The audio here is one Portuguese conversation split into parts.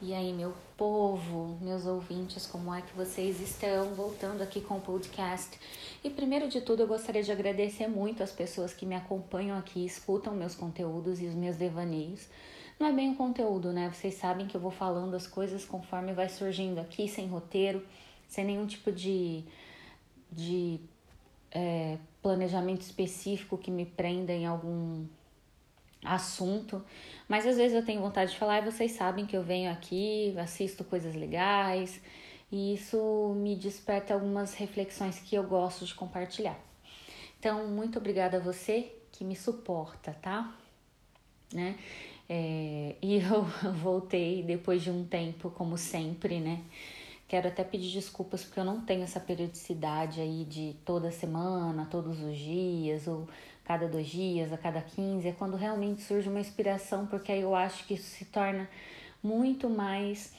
E aí, meu povo, meus ouvintes, como é que vocês estão? Voltando aqui com o podcast. E primeiro de tudo, eu gostaria de agradecer muito as pessoas que me acompanham aqui, escutam meus conteúdos e os meus devaneios. Não é bem o conteúdo, né? Vocês sabem que eu vou falando as coisas conforme vai surgindo aqui, sem roteiro, sem nenhum tipo de, de é, planejamento específico que me prenda em algum assunto, mas às vezes eu tenho vontade de falar e vocês sabem que eu venho aqui, assisto coisas legais e isso me desperta algumas reflexões que eu gosto de compartilhar. Então, muito obrigada a você que me suporta, tá? Né? É, e eu voltei depois de um tempo, como sempre, né? Quero até pedir desculpas porque eu não tenho essa periodicidade aí de toda semana, todos os dias, ou cada dois dias, a cada 15, é quando realmente surge uma inspiração, porque aí eu acho que isso se torna muito mais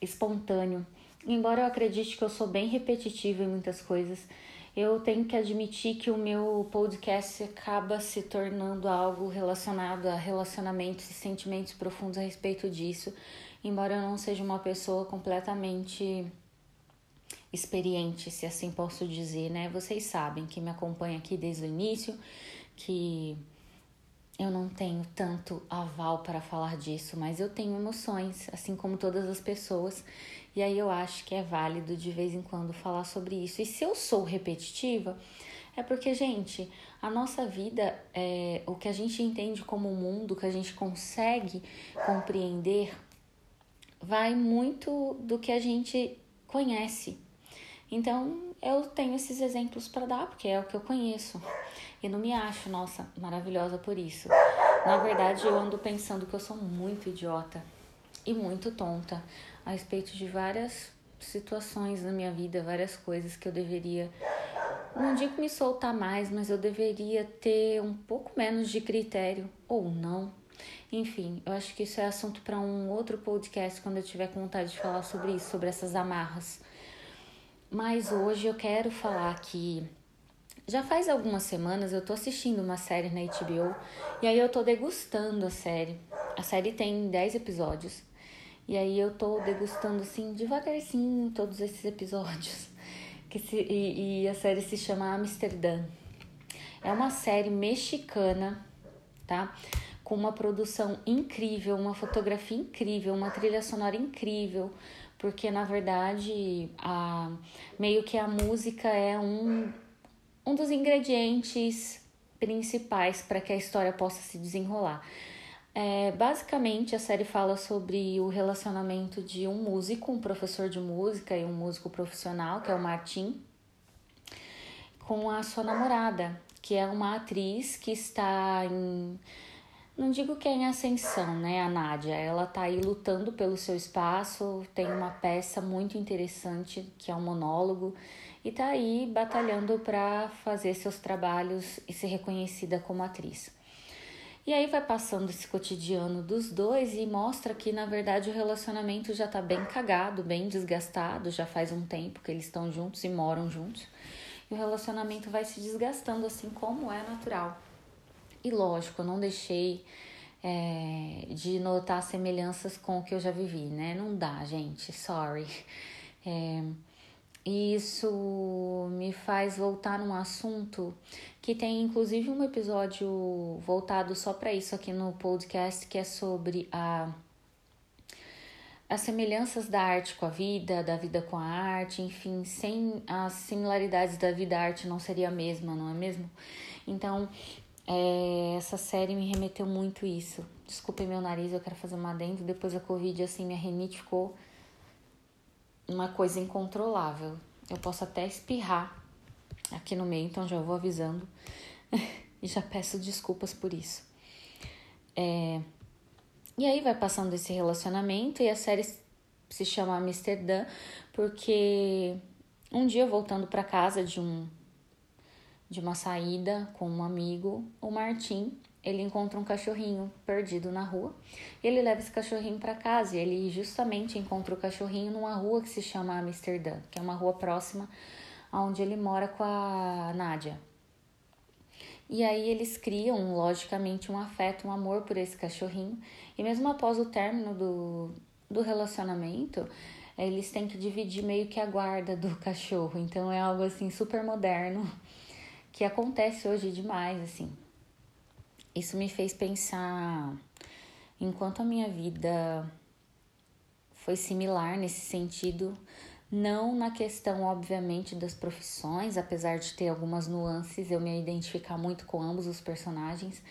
espontâneo. Embora eu acredite que eu sou bem repetitiva em muitas coisas, eu tenho que admitir que o meu podcast acaba se tornando algo relacionado a relacionamentos e sentimentos profundos a respeito disso, embora eu não seja uma pessoa completamente experiente, se assim posso dizer, né? Vocês sabem que me acompanha aqui desde o início, que eu não tenho tanto aval para falar disso, mas eu tenho emoções, assim como todas as pessoas, e aí eu acho que é válido de vez em quando falar sobre isso. E se eu sou repetitiva, é porque, gente, a nossa vida, é, o que a gente entende como mundo, que a gente consegue compreender, vai muito do que a gente conhece. Então, eu tenho esses exemplos para dar, porque é o que eu conheço. E não me acho, nossa, maravilhosa por isso. Na verdade, eu ando pensando que eu sou muito idiota e muito tonta a respeito de várias situações na minha vida, várias coisas que eu deveria. Não digo me soltar mais, mas eu deveria ter um pouco menos de critério, ou não. Enfim, eu acho que isso é assunto para um outro podcast quando eu tiver com vontade de falar sobre isso, sobre essas amarras mas hoje eu quero falar que já faz algumas semanas eu tô assistindo uma série na HBO e aí eu tô degustando a série. A série tem 10 episódios. E aí eu tô degustando assim devagarzinho todos esses episódios. Que se, e, e a série se chama Amsterdã. É uma série mexicana, tá? Com uma produção incrível, uma fotografia incrível, uma trilha sonora incrível, porque na verdade a meio que a música é um, um dos ingredientes principais para que a história possa se desenrolar. É, basicamente, a série fala sobre o relacionamento de um músico, um professor de música e um músico profissional, que é o Martin, com a sua namorada, que é uma atriz que está em não digo que é em ascensão, né, a Nádia. Ela tá aí lutando pelo seu espaço, tem uma peça muito interessante que é um monólogo e tá aí batalhando para fazer seus trabalhos e ser reconhecida como atriz. E aí vai passando esse cotidiano dos dois e mostra que na verdade o relacionamento já tá bem cagado, bem desgastado, já faz um tempo que eles estão juntos e moram juntos. E o relacionamento vai se desgastando assim como é natural. E lógico, eu não deixei é, de notar semelhanças com o que eu já vivi, né? Não dá, gente, sorry. É, isso me faz voltar num assunto que tem inclusive um episódio voltado só para isso aqui no podcast, que é sobre a as semelhanças da arte com a vida, da vida com a arte, enfim, sem as similaridades da vida a arte não seria a mesma, não é mesmo? Então, é, essa série me remeteu muito isso. Desculpem meu nariz, eu quero fazer uma adendo. Depois da Covid, assim, minha rinite ficou uma coisa incontrolável. Eu posso até espirrar aqui no meio, então já vou avisando. e já peço desculpas por isso. É... E aí vai passando esse relacionamento e a série se chama Amsterdã porque um dia voltando para casa de um de uma saída com um amigo, o Martim, ele encontra um cachorrinho perdido na rua. Ele leva esse cachorrinho para casa e ele justamente encontra o cachorrinho numa rua que se chama Amsterdã, que é uma rua próxima aonde ele mora com a Nádia. E aí eles criam, logicamente, um afeto, um amor por esse cachorrinho. E mesmo após o término do, do relacionamento, eles têm que dividir meio que a guarda do cachorro. Então é algo assim super moderno que acontece hoje demais, assim. Isso me fez pensar enquanto a minha vida foi similar nesse sentido, não na questão, obviamente, das profissões, apesar de ter algumas nuances, eu me identificar muito com ambos os personagens,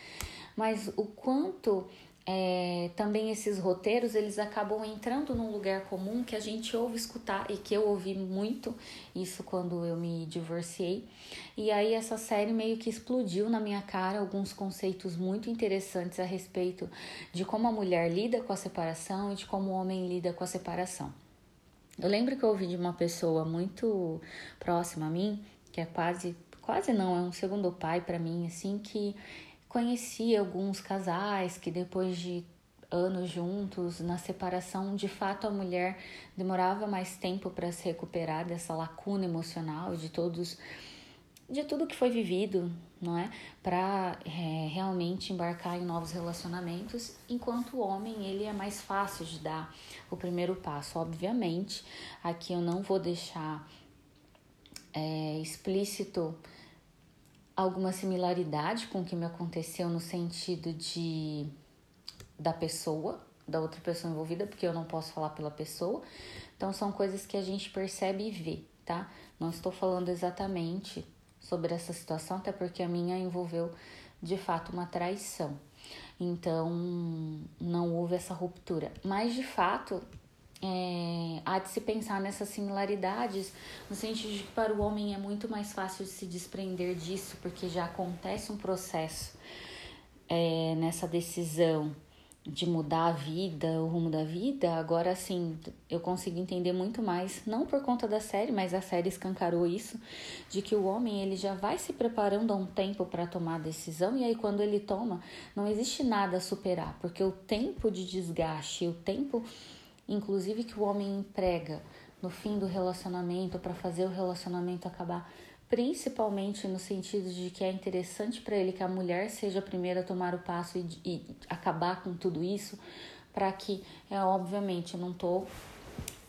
mas o quanto é, também esses roteiros eles acabam entrando num lugar comum que a gente ouve escutar e que eu ouvi muito isso quando eu me divorciei e aí essa série meio que explodiu na minha cara alguns conceitos muito interessantes a respeito de como a mulher lida com a separação e de como o homem lida com a separação. Eu lembro que eu ouvi de uma pessoa muito próxima a mim, que é quase, quase não, é um segundo pai para mim, assim, que conheci alguns casais que depois de anos juntos, na separação, de fato a mulher demorava mais tempo para se recuperar dessa lacuna emocional de todos de tudo que foi vivido, não é? Para é, realmente embarcar em novos relacionamentos, enquanto o homem ele é mais fácil de dar o primeiro passo. Obviamente, aqui eu não vou deixar é, explícito alguma similaridade com o que me aconteceu no sentido de da pessoa, da outra pessoa envolvida, porque eu não posso falar pela pessoa. Então são coisas que a gente percebe e vê, tá? Não estou falando exatamente sobre essa situação, até porque a minha envolveu de fato uma traição. Então não houve essa ruptura. Mas de fato é, há de se pensar nessas similaridades, no sentido de que para o homem é muito mais fácil se desprender disso, porque já acontece um processo é, nessa decisão de mudar a vida, o rumo da vida. Agora sim, eu consigo entender muito mais, não por conta da série, mas a série escancarou isso, de que o homem ele já vai se preparando há um tempo para tomar a decisão e aí quando ele toma, não existe nada a superar, porque o tempo de desgaste, o tempo inclusive que o homem emprega no fim do relacionamento para fazer o relacionamento acabar, principalmente no sentido de que é interessante para ele que a mulher seja a primeira a tomar o passo e, e acabar com tudo isso, para que, é obviamente, eu não tô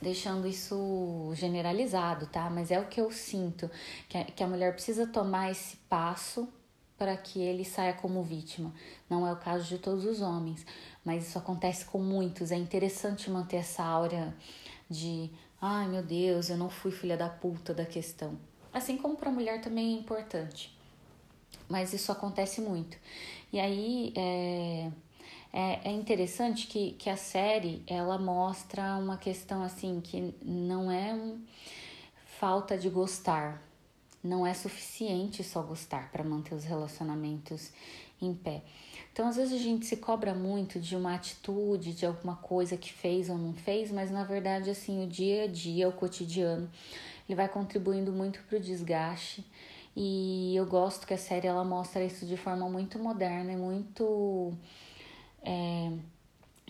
deixando isso generalizado, tá? Mas é o que eu sinto, que a, que a mulher precisa tomar esse passo para que ele saia como vítima. Não é o caso de todos os homens, mas isso acontece com muitos. É interessante manter essa aura de, ai meu Deus, eu não fui filha da puta da questão. Assim como para a mulher também é importante. Mas isso acontece muito. E aí é, é, é interessante que, que a série ela mostra uma questão assim que não é um, falta de gostar, não é suficiente só gostar para manter os relacionamentos em pé. Então, às vezes a gente se cobra muito de uma atitude, de alguma coisa que fez ou não fez, mas na verdade, assim, o dia a dia, o cotidiano, ele vai contribuindo muito para o desgaste. E eu gosto que a série ela mostra isso de forma muito moderna e muito é,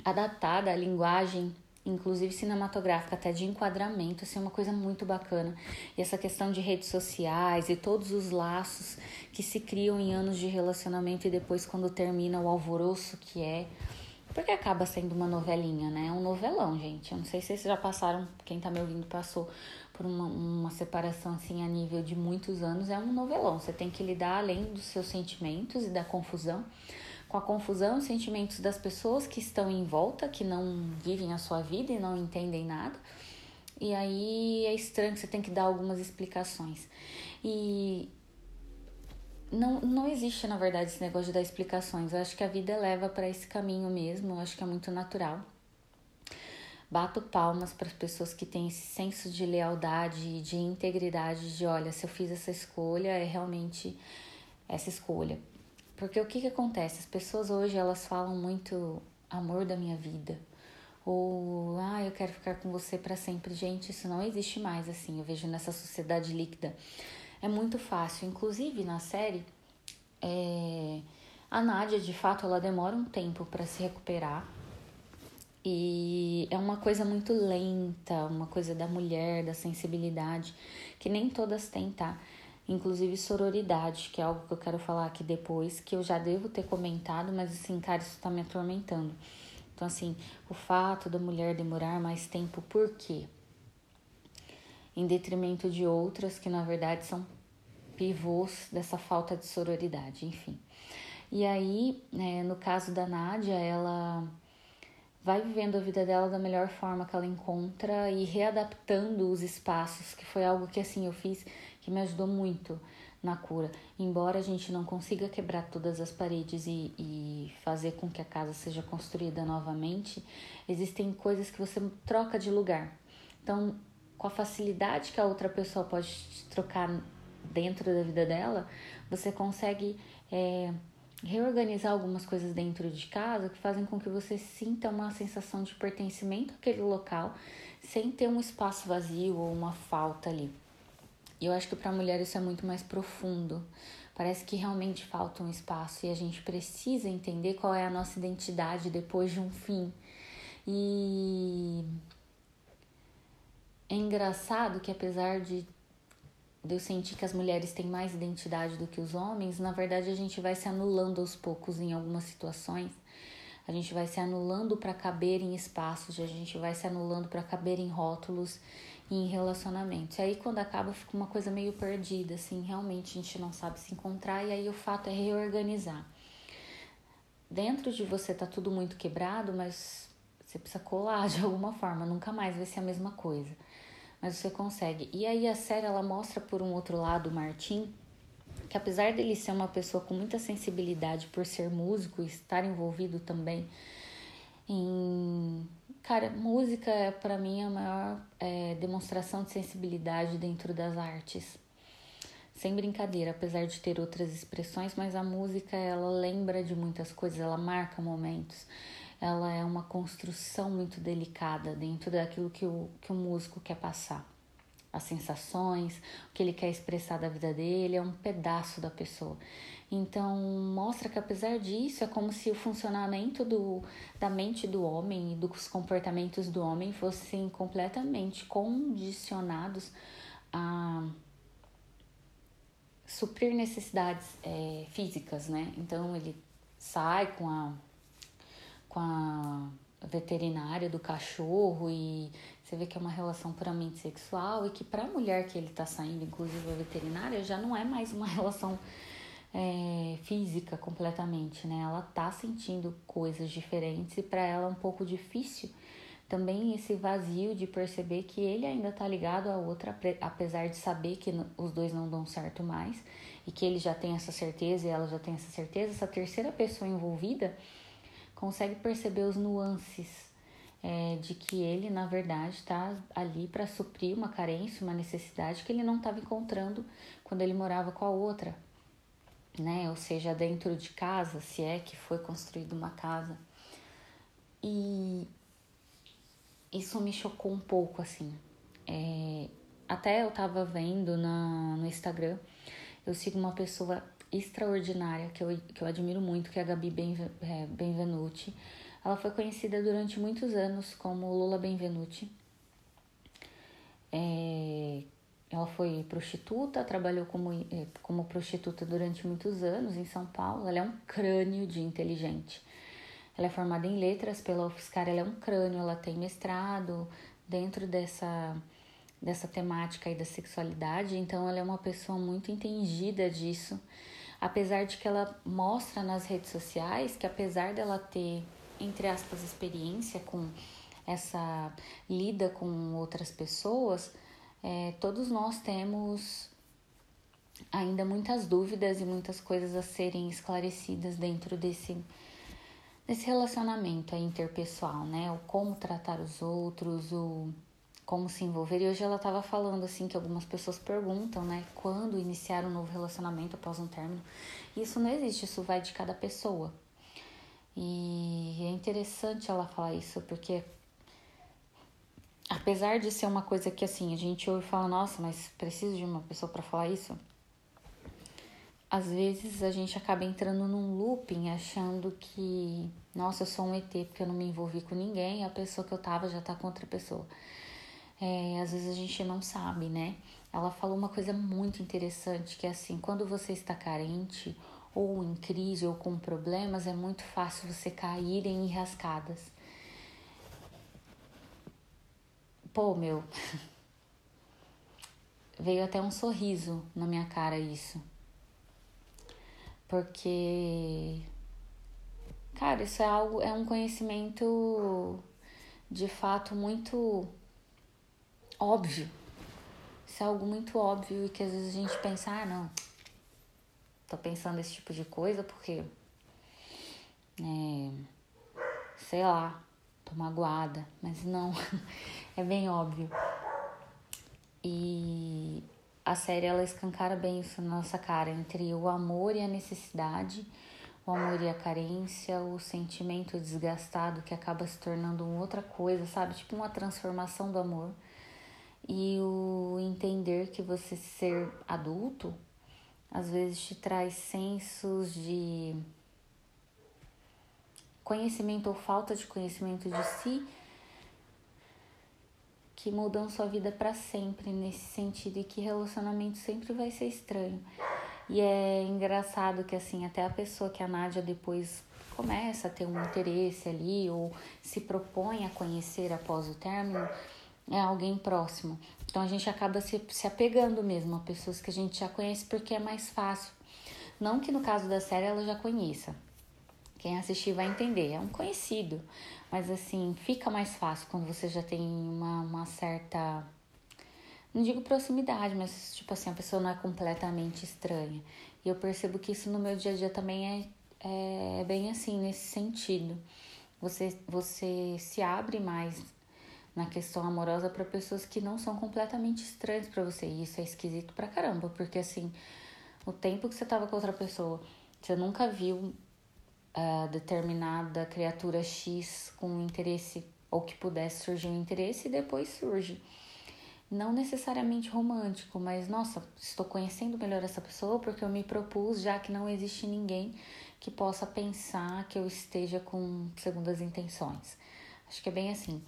adaptada à linguagem inclusive cinematográfica, até de enquadramento, assim, é uma coisa muito bacana. E essa questão de redes sociais e todos os laços que se criam em anos de relacionamento e depois quando termina o alvoroço que é. Porque acaba sendo uma novelinha, né? É um novelão, gente. Eu não sei se vocês já passaram, quem tá me ouvindo passou por uma, uma separação assim a nível de muitos anos. É um novelão. Você tem que lidar além dos seus sentimentos e da confusão com a confusão e sentimentos das pessoas que estão em volta, que não vivem a sua vida e não entendem nada. E aí é estranho que você tem que dar algumas explicações. E não, não existe, na verdade, esse negócio de dar explicações. Eu acho que a vida leva para esse caminho mesmo, eu acho que é muito natural. Bato palmas para as pessoas que têm esse senso de lealdade de integridade de, olha, se eu fiz essa escolha, é realmente essa escolha. Porque o que, que acontece? As pessoas hoje elas falam muito amor da minha vida. Ou, ah, eu quero ficar com você para sempre. Gente, isso não existe mais assim. Eu vejo nessa sociedade líquida. É muito fácil. Inclusive na série, é... a Nádia, de fato, ela demora um tempo para se recuperar. E é uma coisa muito lenta, uma coisa da mulher, da sensibilidade, que nem todas têm, tá? Inclusive sororidade, que é algo que eu quero falar aqui depois, que eu já devo ter comentado, mas assim, cara, isso tá me atormentando. Então, assim, o fato da mulher demorar mais tempo, por quê? Em detrimento de outras que, na verdade, são pivôs dessa falta de sororidade, enfim. E aí, né, no caso da Nádia, ela vai vivendo a vida dela da melhor forma que ela encontra e readaptando os espaços, que foi algo que assim eu fiz que me ajudou muito na cura. Embora a gente não consiga quebrar todas as paredes e, e fazer com que a casa seja construída novamente, existem coisas que você troca de lugar. Então, com a facilidade que a outra pessoa pode trocar dentro da vida dela, você consegue é, reorganizar algumas coisas dentro de casa que fazem com que você sinta uma sensação de pertencimento àquele local sem ter um espaço vazio ou uma falta ali. E eu acho que para a mulher isso é muito mais profundo. Parece que realmente falta um espaço e a gente precisa entender qual é a nossa identidade depois de um fim. E é engraçado que apesar de eu sentir que as mulheres têm mais identidade do que os homens, na verdade a gente vai se anulando aos poucos em algumas situações. A gente vai se anulando para caber em espaços, a gente vai se anulando para caber em rótulos em relacionamentos. E aí quando acaba fica uma coisa meio perdida, assim, realmente a gente não sabe se encontrar e aí o fato é reorganizar. Dentro de você tá tudo muito quebrado, mas você precisa colar de alguma forma, nunca mais vai ser a mesma coisa mas você consegue. E aí a série ela mostra por um outro lado o Martin, que apesar dele ser uma pessoa com muita sensibilidade por ser músico e estar envolvido também em cara, música é para mim a maior é, demonstração de sensibilidade dentro das artes. Sem brincadeira, apesar de ter outras expressões, mas a música ela lembra de muitas coisas, ela marca momentos ela é uma construção muito delicada dentro daquilo que o, que o músico quer passar. As sensações, o que ele quer expressar da vida dele, é um pedaço da pessoa. Então, mostra que apesar disso, é como se o funcionamento do, da mente do homem e dos comportamentos do homem fossem completamente condicionados a suprir necessidades é, físicas, né? Então, ele sai com a com a veterinária do cachorro e você vê que é uma relação puramente sexual e que para a mulher que ele está saindo, inclusive a veterinária, já não é mais uma relação é, física completamente, né? Ela tá sentindo coisas diferentes e para ela é um pouco difícil também esse vazio de perceber que ele ainda tá ligado a outra, apesar de saber que os dois não dão certo mais e que ele já tem essa certeza e ela já tem essa certeza, essa terceira pessoa envolvida consegue perceber os nuances é, de que ele, na verdade, está ali para suprir uma carência, uma necessidade que ele não estava encontrando quando ele morava com a outra, né? Ou seja, dentro de casa, se é que foi construída uma casa. E isso me chocou um pouco, assim. É, até eu tava vendo na, no Instagram, eu sigo uma pessoa extraordinária que eu, que eu admiro muito, que é a Gabi é, Benvenuti. Ela foi conhecida durante muitos anos como Lula Benvenuti. É, ela foi prostituta, trabalhou como, é, como prostituta durante muitos anos em São Paulo. Ela é um crânio de inteligente. Ela é formada em letras pela UFSCar, ela é um crânio, ela tem mestrado dentro dessa, dessa temática aí da sexualidade, então ela é uma pessoa muito entendida disso apesar de que ela mostra nas redes sociais que apesar dela ter, entre aspas, experiência com essa lida com outras pessoas, é, todos nós temos ainda muitas dúvidas e muitas coisas a serem esclarecidas dentro desse desse relacionamento interpessoal, né? O como tratar os outros, o como se envolver. E hoje ela estava falando assim que algumas pessoas perguntam, né, quando iniciar um novo relacionamento após um término. Isso não existe, isso vai de cada pessoa. E é interessante ela falar isso, porque apesar de ser uma coisa que assim, a gente ouve e fala, nossa, mas preciso de uma pessoa para falar isso. Às vezes a gente acaba entrando num looping achando que, nossa, eu sou um ET porque eu não me envolvi com ninguém, a pessoa que eu tava já tá com outra pessoa é, às vezes a gente não sabe, né? Ela falou uma coisa muito interessante que é assim, quando você está carente ou em crise ou com problemas, é muito fácil você cair em enrascadas. Pô, meu, veio até um sorriso na minha cara isso. Porque cara, isso é algo, é um conhecimento de fato muito óbvio. Isso é algo muito óbvio e que às vezes a gente pensa, ah, não, tô pensando esse tipo de coisa porque, é, sei lá, tô magoada, mas não, é bem óbvio. E a série ela escancara bem isso na nossa cara entre o amor e a necessidade o amor e a carência, o sentimento desgastado que acaba se tornando outra coisa, sabe? Tipo uma transformação do amor. E o entender que você ser adulto às vezes te traz sensos de conhecimento ou falta de conhecimento de si que mudam sua vida para sempre nesse sentido e que relacionamento sempre vai ser estranho. E é engraçado que assim, até a pessoa que a Nádia depois começa a ter um interesse ali ou se propõe a conhecer após o término, é alguém próximo. Então a gente acaba se, se apegando mesmo a pessoas que a gente já conhece porque é mais fácil. Não que no caso da série ela já conheça. Quem assistir vai entender, é um conhecido. Mas assim, fica mais fácil quando você já tem uma, uma certa não digo proximidade, mas tipo assim, a pessoa não é completamente estranha. E eu percebo que isso no meu dia a dia também é, é bem assim, nesse sentido. Você, você se abre mais na questão amorosa para pessoas que não são completamente estranhas para você. E isso é esquisito pra caramba, porque assim, o tempo que você tava com outra pessoa, você nunca viu uh, determinada criatura X com interesse ou que pudesse surgir um interesse e depois surge não necessariamente romântico, mas nossa, estou conhecendo melhor essa pessoa porque eu me propus, já que não existe ninguém que possa pensar que eu esteja com segundas intenções. Acho que é bem assim.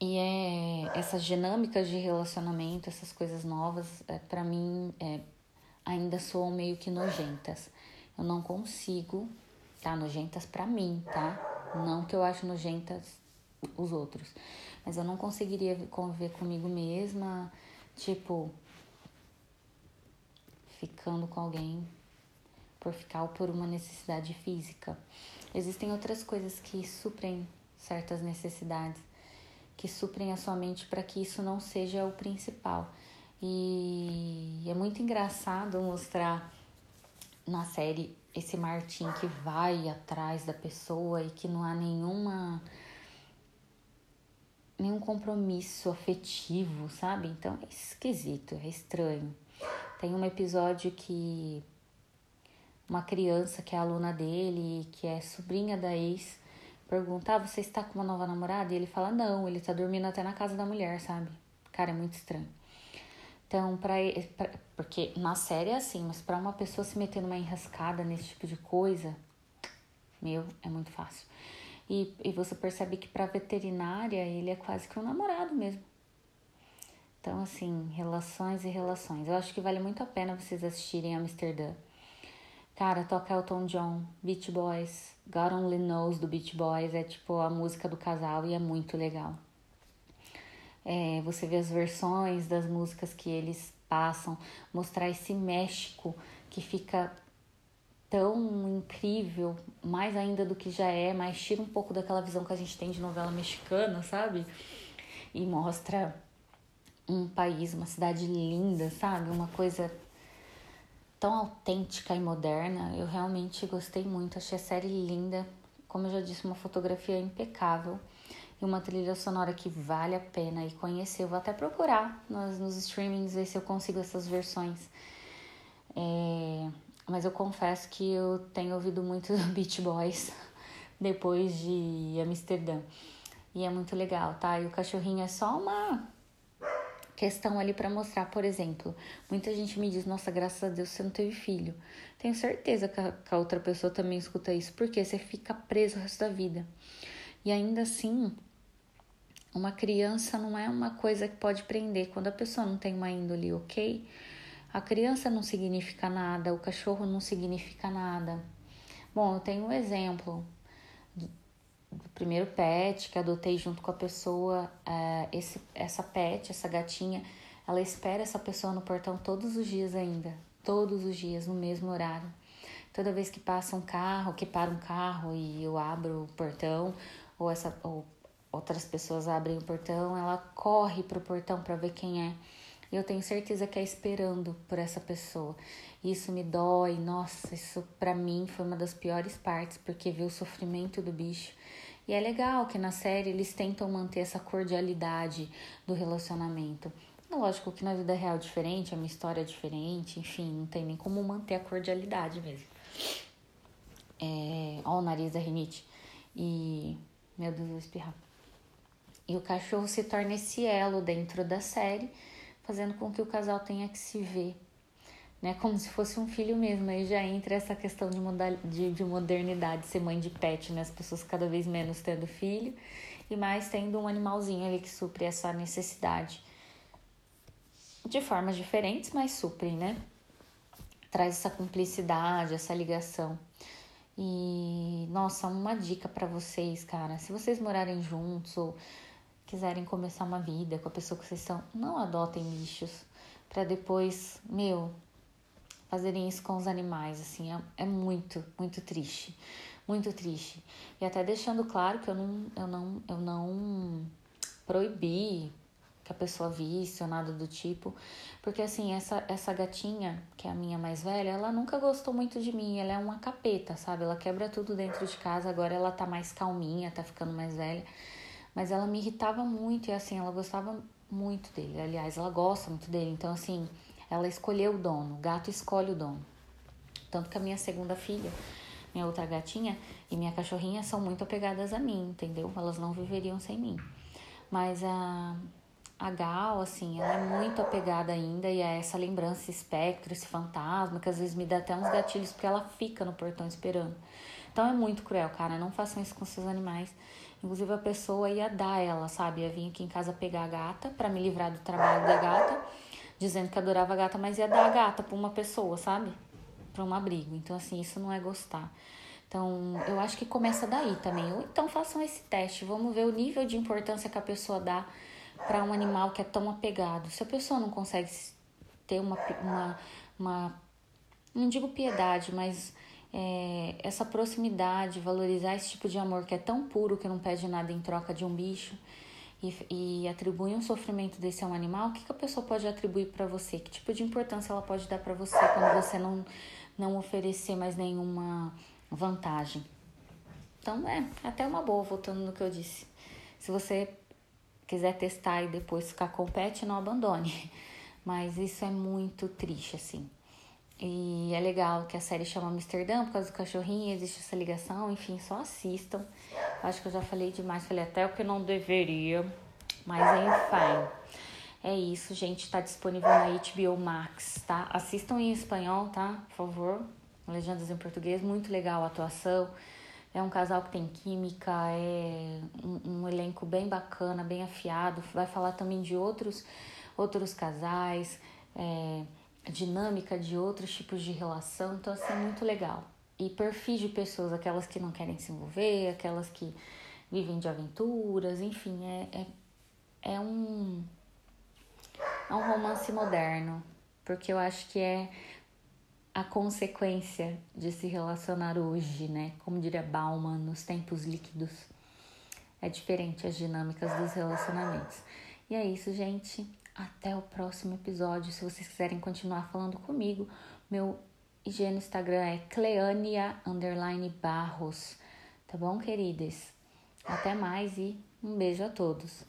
E é essas dinâmicas de relacionamento, essas coisas novas, é, para mim é, ainda soam meio que nojentas. Eu não consigo, tá? Nojentas para mim, tá? Não que eu acho nojentas os outros mas eu não conseguiria conviver comigo mesma, tipo, ficando com alguém por ficar ou por uma necessidade física. Existem outras coisas que suprem certas necessidades, que suprem a sua mente para que isso não seja o principal. E é muito engraçado mostrar na série esse Martin que vai atrás da pessoa e que não há nenhuma nenhum compromisso afetivo, sabe? Então é esquisito, é estranho. Tem um episódio que uma criança que é aluna dele, que é sobrinha da ex, pergunta: ah, você está com uma nova namorada? E ele fala: não, ele tá dormindo até na casa da mulher, sabe? Cara, é muito estranho. Então, pra, pra porque na série é assim, mas para uma pessoa se meter numa enrascada nesse tipo de coisa, meu, é muito fácil. E, e você percebe que para veterinária ele é quase que um namorado mesmo. Então, assim, relações e relações. Eu acho que vale muito a pena vocês assistirem Amsterdã. Cara, toca Elton John, Beach Boys, God Only Knows do Beach Boys, é tipo a música do casal e é muito legal. É, você vê as versões das músicas que eles passam, mostrar esse México que fica tão incrível, mais ainda do que já é, mas tira um pouco daquela visão que a gente tem de novela mexicana, sabe? E mostra um país, uma cidade linda, sabe? Uma coisa tão autêntica e moderna. Eu realmente gostei muito, achei a série linda. Como eu já disse, uma fotografia impecável e uma trilha sonora que vale a pena e conhecer. Eu vou até procurar nos, nos streamings ver se eu consigo essas versões. É, mas eu confesso que eu tenho ouvido muito Beach Boys depois de Amsterdã. E é muito legal, tá? E o cachorrinho é só uma questão ali para mostrar, por exemplo, muita gente me diz: "Nossa, graças a Deus você não teve filho". Tenho certeza que a, que a outra pessoa também escuta isso, porque você fica preso o resto da vida. E ainda assim, uma criança não é uma coisa que pode prender. Quando a pessoa não tem uma índole ok, a criança não significa nada, o cachorro não significa nada. Bom, eu tenho um exemplo do primeiro pet que adotei junto com a pessoa, é, esse, essa pet, essa gatinha, ela espera essa pessoa no portão todos os dias ainda, todos os dias, no mesmo horário. Toda vez que passa um carro, que para um carro e eu abro o portão, ou, essa, ou outras pessoas abrem o portão, ela corre pro portão para ver quem é. E eu tenho certeza que é esperando por essa pessoa. Isso me dói, nossa, isso para mim foi uma das piores partes, porque ver o sofrimento do bicho. E é legal que na série eles tentam manter essa cordialidade do relacionamento. É lógico que na vida real é diferente, é uma história diferente, enfim, não tem nem como manter a cordialidade mesmo. É, ó o nariz da rinite. E. Meu Deus, vou espirrar. E o cachorro se torna esse elo dentro da série, fazendo com que o casal tenha que se ver, né? Como se fosse um filho mesmo. Aí já entra essa questão de, modal, de, de modernidade, ser mãe de pet, né? As pessoas cada vez menos tendo filho e mais tendo um animalzinho ali que supre essa necessidade de formas diferentes, mas suprem, né? Traz essa cumplicidade, essa ligação. E nossa, uma dica para vocês, cara, se vocês morarem juntos ou quiserem começar uma vida com a pessoa que vocês estão, não adotem bichos para depois, meu, fazerem isso com os animais, assim, é, é muito, muito triste, muito triste. E até deixando claro que eu não, eu não, eu não proibi que a pessoa visse ou nada do tipo. Porque assim, essa, essa gatinha, que é a minha mais velha, ela nunca gostou muito de mim. Ela é uma capeta, sabe? Ela quebra tudo dentro de casa. Agora ela tá mais calminha, tá ficando mais velha. Mas ela me irritava muito e assim, ela gostava muito dele. Aliás, ela gosta muito dele. Então, assim, ela escolheu o dono. O gato escolhe o dono. Tanto que a minha segunda filha, minha outra gatinha e minha cachorrinha são muito apegadas a mim, entendeu? Elas não viveriam sem mim. Mas a a Gal, assim, ela é muito apegada ainda e é essa lembrança, esse espectro, esse fantasma, que às vezes me dá até uns gatilhos porque ela fica no portão esperando. Então é muito cruel, cara. Não façam isso com seus animais. Inclusive a pessoa ia dar ela, sabe? Ia vir aqui em casa pegar a gata para me livrar do trabalho da gata, dizendo que adorava a gata, mas ia dar a gata pra uma pessoa, sabe? Pra um abrigo. Então, assim, isso não é gostar. Então, eu acho que começa daí também. Ou então façam esse teste. Vamos ver o nível de importância que a pessoa dá para um animal que é tão apegado. Se a pessoa não consegue ter uma, uma, uma não digo piedade, mas é, essa proximidade, valorizar esse tipo de amor que é tão puro que não pede nada em troca de um bicho e, e atribui um sofrimento desse a um animal, o que, que a pessoa pode atribuir para você? Que tipo de importância ela pode dar para você quando você não, não oferecer mais nenhuma vantagem? Então, é até uma boa, voltando no que eu disse. Se você quiser testar e depois ficar com o pet, não abandone. Mas isso é muito triste, assim. E é legal que a série chama Amsterdã por causa do cachorrinho, existe essa ligação, enfim, só assistam. Acho que eu já falei demais, falei até o que não deveria, mas enfim. É isso, gente, tá disponível na HBO Max, tá? Assistam em espanhol, tá? Por favor. Legendas em português, muito legal a atuação. É um casal que tem química, é um, um, elenco bem bacana, bem afiado. Vai falar também de outros, outros casais, é, dinâmica de outros tipos de relação. Então, assim, é muito legal. E perfis de pessoas, aquelas que não querem se envolver, aquelas que vivem de aventuras, enfim, é, é, é um, é um romance moderno. Porque eu acho que é a consequência de se relacionar hoje, né? Como diria Bauman, nos tempos líquidos. É diferente as dinâmicas dos relacionamentos. E é isso, gente. Até o próximo episódio. Se vocês quiserem continuar falando comigo, meu IG no Instagram é Cleania Barros. Tá bom, queridas? Até mais e um beijo a todos.